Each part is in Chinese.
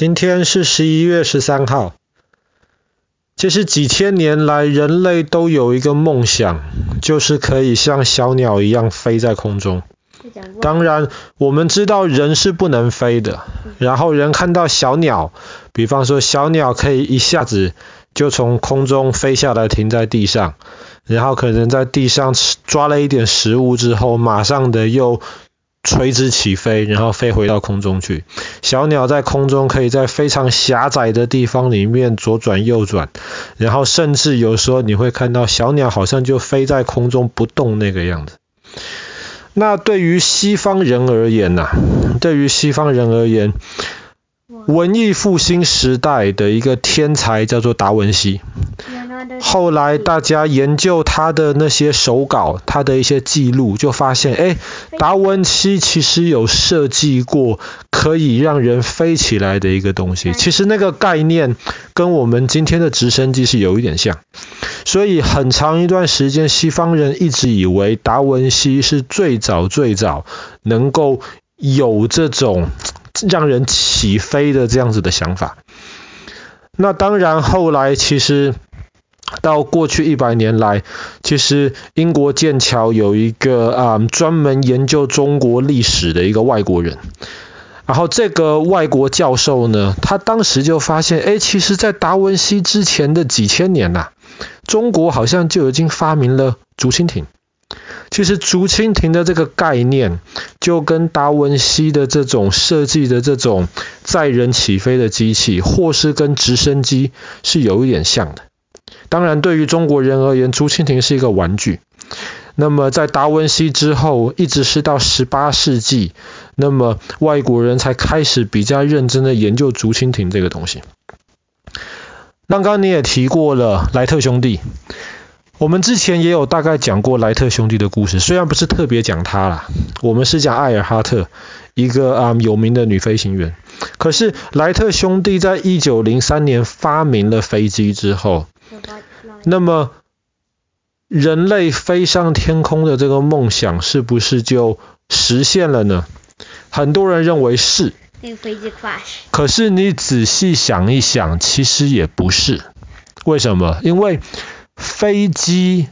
今天是十一月十三号。其实几千年来，人类都有一个梦想，就是可以像小鸟一样飞在空中。当然，我们知道人是不能飞的。然后人看到小鸟，比方说小鸟可以一下子就从空中飞下来，停在地上，然后可能在地上抓了一点食物之后，马上的又。垂直起飞，然后飞回到空中去。小鸟在空中可以在非常狭窄的地方里面左转右转，然后甚至有时候你会看到小鸟好像就飞在空中不动那个样子。那对于西方人而言呢、啊？对于西方人而言，文艺复兴时代的一个天才叫做达文西。后来大家研究他的那些手稿，他的一些记录，就发现，哎，达文西其实有设计过可以让人飞起来的一个东西。其实那个概念跟我们今天的直升机是有一点像。所以很长一段时间，西方人一直以为达文西是最早最早能够有这种让人起飞的这样子的想法。那当然，后来其实。到过去一百年来，其实英国剑桥有一个啊、专门研究中国历史的一个外国人，然后这个外国教授呢，他当时就发现，哎，其实，在达文西之前的几千年呐、中国好像就已经发明了竹蜻蜓。其实竹蜻蜓的这个概念，就跟达文西的这种设计的这种载人起飞的机器，或是跟直升机是有一点像的。当然，对于中国人而言，竹蜻蜓是一个玩具。那么，在达文西之后，一直是到十八世纪，那么外国人才开始比较认真的研究竹蜻蜓这个东西。刚刚你也提过了莱特兄弟，我们之前也有大概讲过莱特兄弟的故事，虽然不是特别讲他啦，我们是讲艾尔哈特，一个啊、有名的女飞行员。可是莱特兄弟在一九零三年发明了飞机之后。那么，人类飞上天空的这个梦想是不是就实现了呢？很多人认为是。可是你仔细想一想，其实也不是。为什么？因为飞机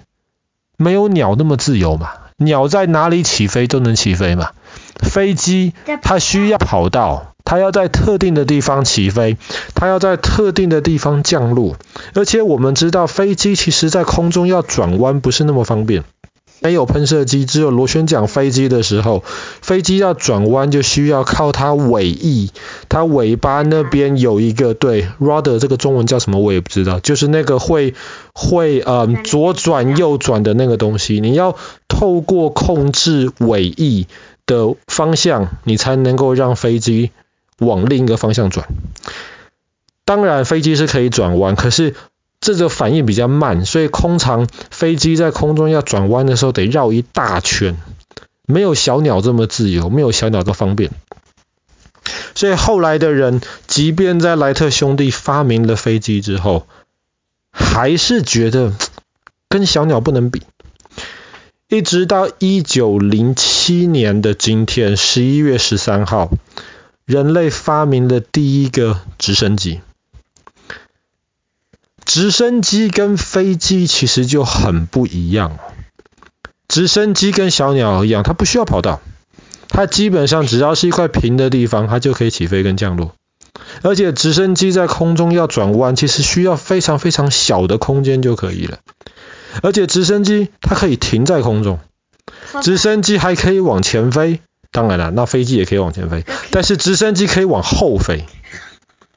没有鸟那么自由嘛。鸟在哪里起飞都能起飞嘛。飞机它需要跑道。它要在特定的地方起飞，它要在特定的地方降落，而且我们知道飞机其实在空中要转弯不是那么方便，没有喷射机，只有螺旋桨飞机的时候，飞机要转弯就需要靠它尾翼，它尾巴那边有一个对，rudder 这个中文叫什么我也不知道，就是那个会会呃左转右转的那个东西，你要透过控制尾翼的方向，你才能够让飞机。往另一个方向转，当然飞机是可以转弯，可是这个反应比较慢，所以通常飞机在空中要转弯的时候得绕一大圈，没有小鸟这么自由，没有小鸟的方便。所以后来的人，即便在莱特兄弟发明了飞机之后，还是觉得跟小鸟不能比。一直到一九零七年的今天，十一月十三号。人类发明的第一个直升机。直升机跟飞机其实就很不一样。直升机跟小鸟一样，它不需要跑道，它基本上只要是一块平的地方，它就可以起飞跟降落。而且直升机在空中要转弯，其实需要非常非常小的空间就可以了。而且直升机它可以停在空中，直升机还可以往前飞。当然了，那飞机也可以往前飞，但是直升机可以往后飞，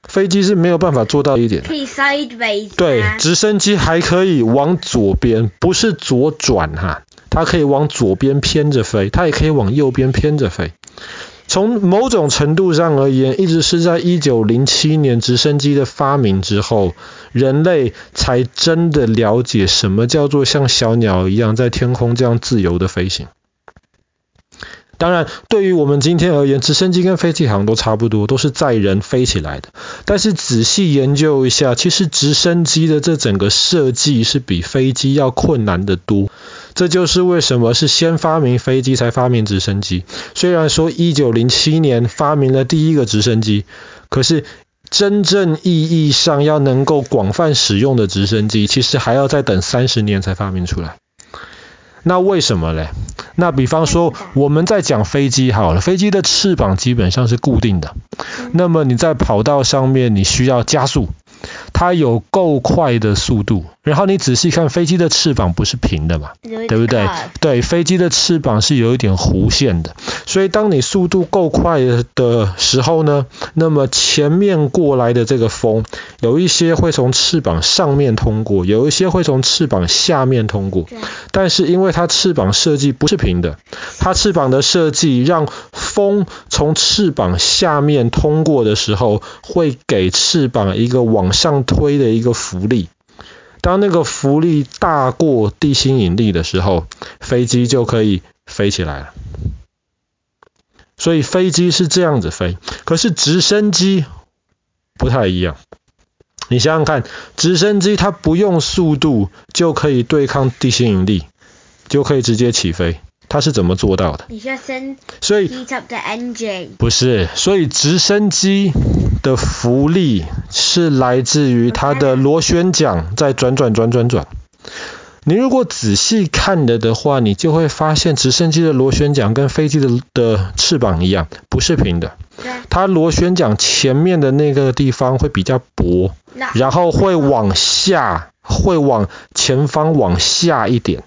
飞机是没有办法做到一点。可以 sideways。对，直升机还可以往左边，不是左转哈，它可以往左边偏着飞，它也可以往右边偏着飞。从某种程度上而言，一直是在一九零七年直升机的发明之后，人类才真的了解什么叫做像小鸟一样在天空这样自由的飞行。当然，对于我们今天而言，直升机跟飞机好像都差不多，都是载人飞起来的。但是仔细研究一下，其实直升机的这整个设计是比飞机要困难得多。这就是为什么是先发明飞机才发明直升机。虽然说一九零七年发明了第一个直升机，可是真正意义上要能够广泛使用的直升机，其实还要再等三十年才发明出来。那为什么嘞？那比方说，我们在讲飞机好了，飞机的翅膀基本上是固定的。那么你在跑道上面，你需要加速，它有够快的速度。然后你仔细看，飞机的翅膀不是平的嘛，对不对？对，飞机的翅膀是有一点弧线的。所以当你速度够快的时候呢，那么前面过来的这个风，有一些会从翅膀上面通过，有一些会从翅膀下面通过。但是因为它翅膀设计不是平的，它翅膀的设计让风从翅膀下面通过的时候，会给翅膀一个往上推的一个浮力。当那个浮力大过地心引力的时候，飞机就可以飞起来了。所以飞机是这样子飞，可是直升机不太一样。你想想看，直升机它不用速度就可以对抗地心引力，就可以直接起飞。它是怎么做到的？所以 up the engine 不是，所以直升机的浮力是来自于它的螺旋桨在转转转转转。你如果仔细看了的话，你就会发现直升机的螺旋桨跟飞机的的翅膀一样，不是平的。它螺旋桨前面的那个地方会比较薄，然后会往下，会往前方往下一点。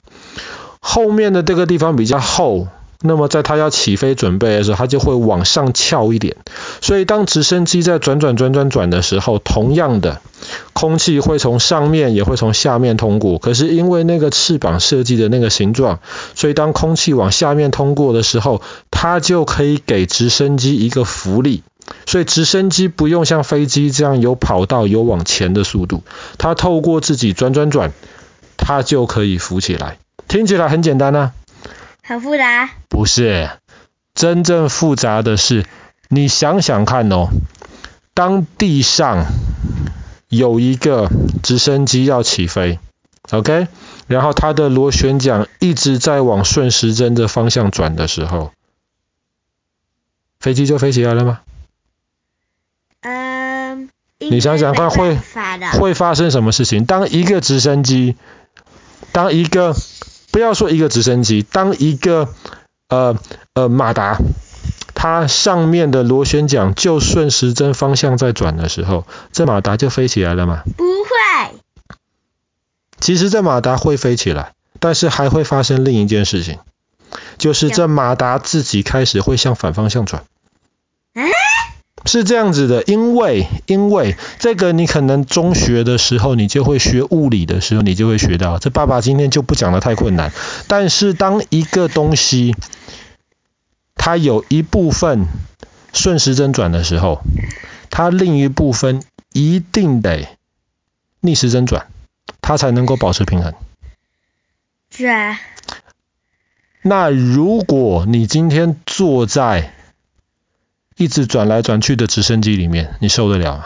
后面的这个地方比较厚，那么在它要起飞准备的时候，它就会往上翘一点。所以当直升机在转转转转转的时候，同样的，空气会从上面也会从下面通过。可是因为那个翅膀设计的那个形状，所以当空气往下面通过的时候，它就可以给直升机一个浮力。所以直升机不用像飞机这样有跑道有往前的速度，它透过自己转转转，它就可以浮起来。听起来很简单呢、很复杂？不是，真正复杂的是，你想想看哦，当地上有一个直升机要起飞，OK，然后它的螺旋桨一直在往顺时针的方向转的时候，飞机就飞起来了吗？嗯，你想想看会会发生什么事情？当一个直升机，当一个不要说一个直升机，当一个呃呃马达，它上面的螺旋桨就顺时针方向在转的时候，这马达就飞起来了吗？不会。其实这马达会飞起来，但是还会发生另一件事情，就是这马达自己开始会向反方向转。是这样子的，因为因为这个你可能中学的时候你就会学物理的时候你就会学到，这爸爸今天就不讲的太困难。但是当一个东西它有一部分顺时针转的时候，它另一部分一定得逆时针转，它才能够保持平衡。是啊。那如果你今天坐在一直转来转去的直升机里面，你受得了吗？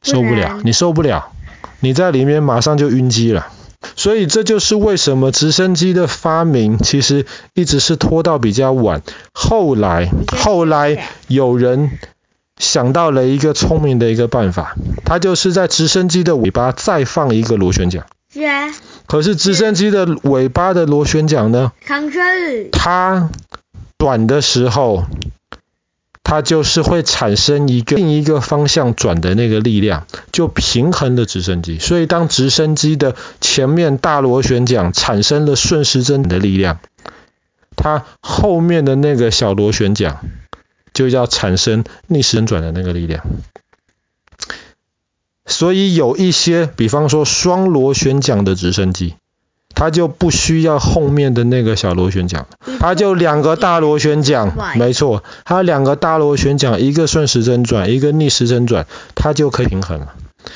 受不了，你受不了，你在里面马上就晕机了。所以这就是为什么直升机的发明其实一直是拖到比较晚。后来，后来有人想到了一个聪明的一个办法，他就是在直升机的尾巴再放一个螺旋桨。是啊。可是直升机的尾巴的螺旋桨呢？它短的时候。它就是会产生一个另一个方向转的那个力量，就平衡了直升机。所以当直升机的前面大螺旋桨产生了顺时针的力量，它后面的那个小螺旋桨就要产生逆时针转的那个力量。所以有一些，比方说双螺旋桨的直升机。它就不需要后面的那个小螺旋桨，它就两个大螺旋桨，没错，它两个大螺旋桨，一个顺时针转，一个逆时针转，它就可以平衡了。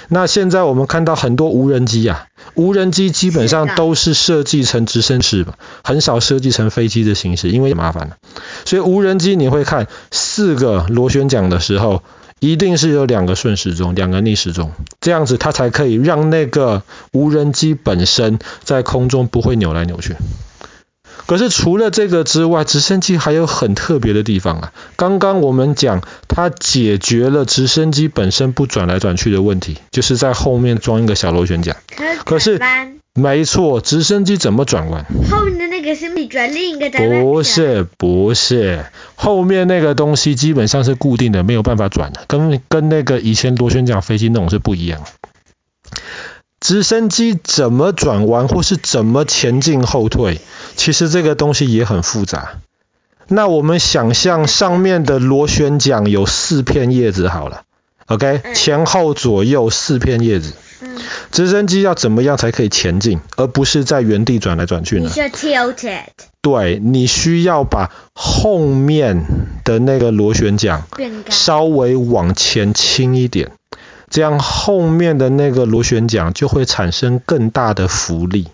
那现在我们看到很多无人机啊，无人机基本上都是设计成直升式吧，很少设计成飞机的形式，因为麻烦了。所以无人机你会看四个螺旋桨的时候。一定是有两个顺时钟，两个逆时钟，这样子它才可以让那个无人机本身在空中不会扭来扭去。可是除了这个之外，直升机还有很特别的地方啊。刚刚我们讲，它解决了直升机本身不转来转去的问题，就是在后面装一个小螺旋桨。可是，没错，直升机怎么转弯？后面的那个是你转另一个转弯。不是，不是，后面那个东西基本上是固定的，没有办法转的，跟跟那个以前螺旋桨飞机那种是不一样。直升机怎么转弯，或是怎么前进后退，其实这个东西也很复杂。那我们想象上面的螺旋桨有四片叶子好了，OK，前后左右四片叶子。直升机要怎么样才可以前进，而不是在原地转来转去呢？对，你需要把后面的那个螺旋桨稍微往前倾一点。这样后面的那个螺旋桨就会产生更大的浮力，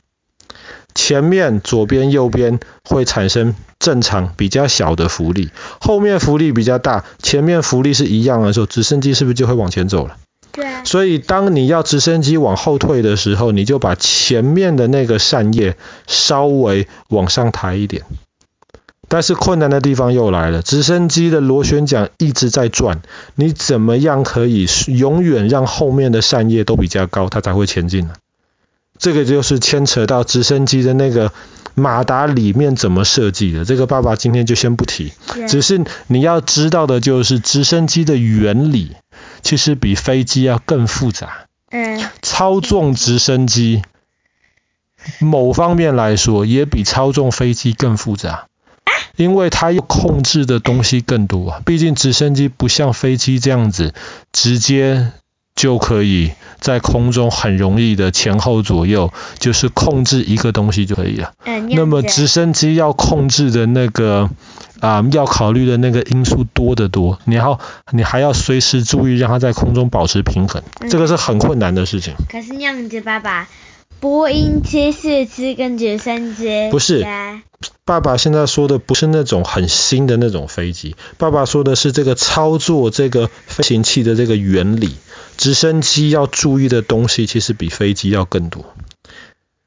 前面左边右边会产生正常比较小的浮力，后面浮力比较大，前面浮力是一样的时候，直升机是不是就会往前走了？对。所以当你要直升机往后退的时候，你就把前面的那个扇叶稍微往上抬一点。但是困难的地方又来了，直升机的螺旋桨一直在转，你怎么样可以永远让后面的扇叶都比较高，它才会前进呢？这个就是牵扯到直升机的那个马达里面怎么设计的，这个爸爸今天就先不提，只是你要知道的就是直升机的原理其实比飞机要更复杂。嗯，操纵直升机某方面来说也比操纵飞机更复杂。因为它要控制的东西更多啊，毕竟直升机不像飞机这样子，直接就可以在空中很容易的前后左右，就是控制一个东西就可以了。那么直升机要控制的那个啊，要考虑的那个因素多得多，你要你还要随时注意让它在空中保持平衡，这个是很困难的事情。可是那样子，爸爸，波音七四七跟直升机不是。爸爸现在说的不是那种很新的那种飞机，爸爸说的是这个操作这个飞行器的这个原理。直升机要注意的东西其实比飞机要更多，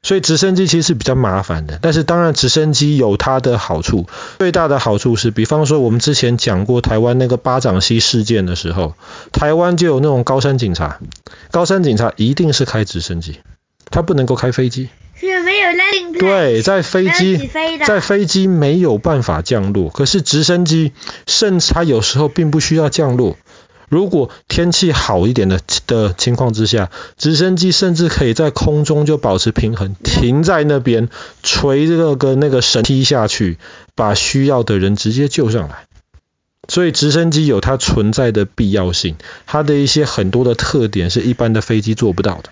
所以直升机其实是比较麻烦的。但是当然直升机有它的好处，最大的好处是，比方说我们之前讲过台湾那个巴掌溪事件的时候，台湾就有那种高山警察，高山警察一定是开直升机，他不能够开飞机。没有 landing 对，在飞机在飞机没有办法降落，可是直升机甚至它有时候并不需要降落。如果天气好一点的的情况之下，直升机甚至可以在空中就保持平衡，停在那边，垂这个那个绳梯下去，把需要的人直接救上来。所以直升机有它存在的必要性，它的一些很多的特点是一般的飞机做不到的。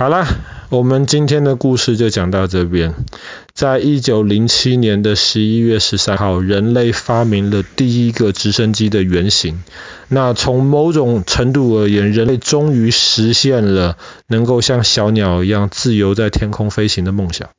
好啦，我们今天的故事就讲到这边。在一九零七年的十一月十三号，人类发明了第一个直升机的原型。那从某种程度而言，人类终于实现了能够像小鸟一样自由在天空飞行的梦想。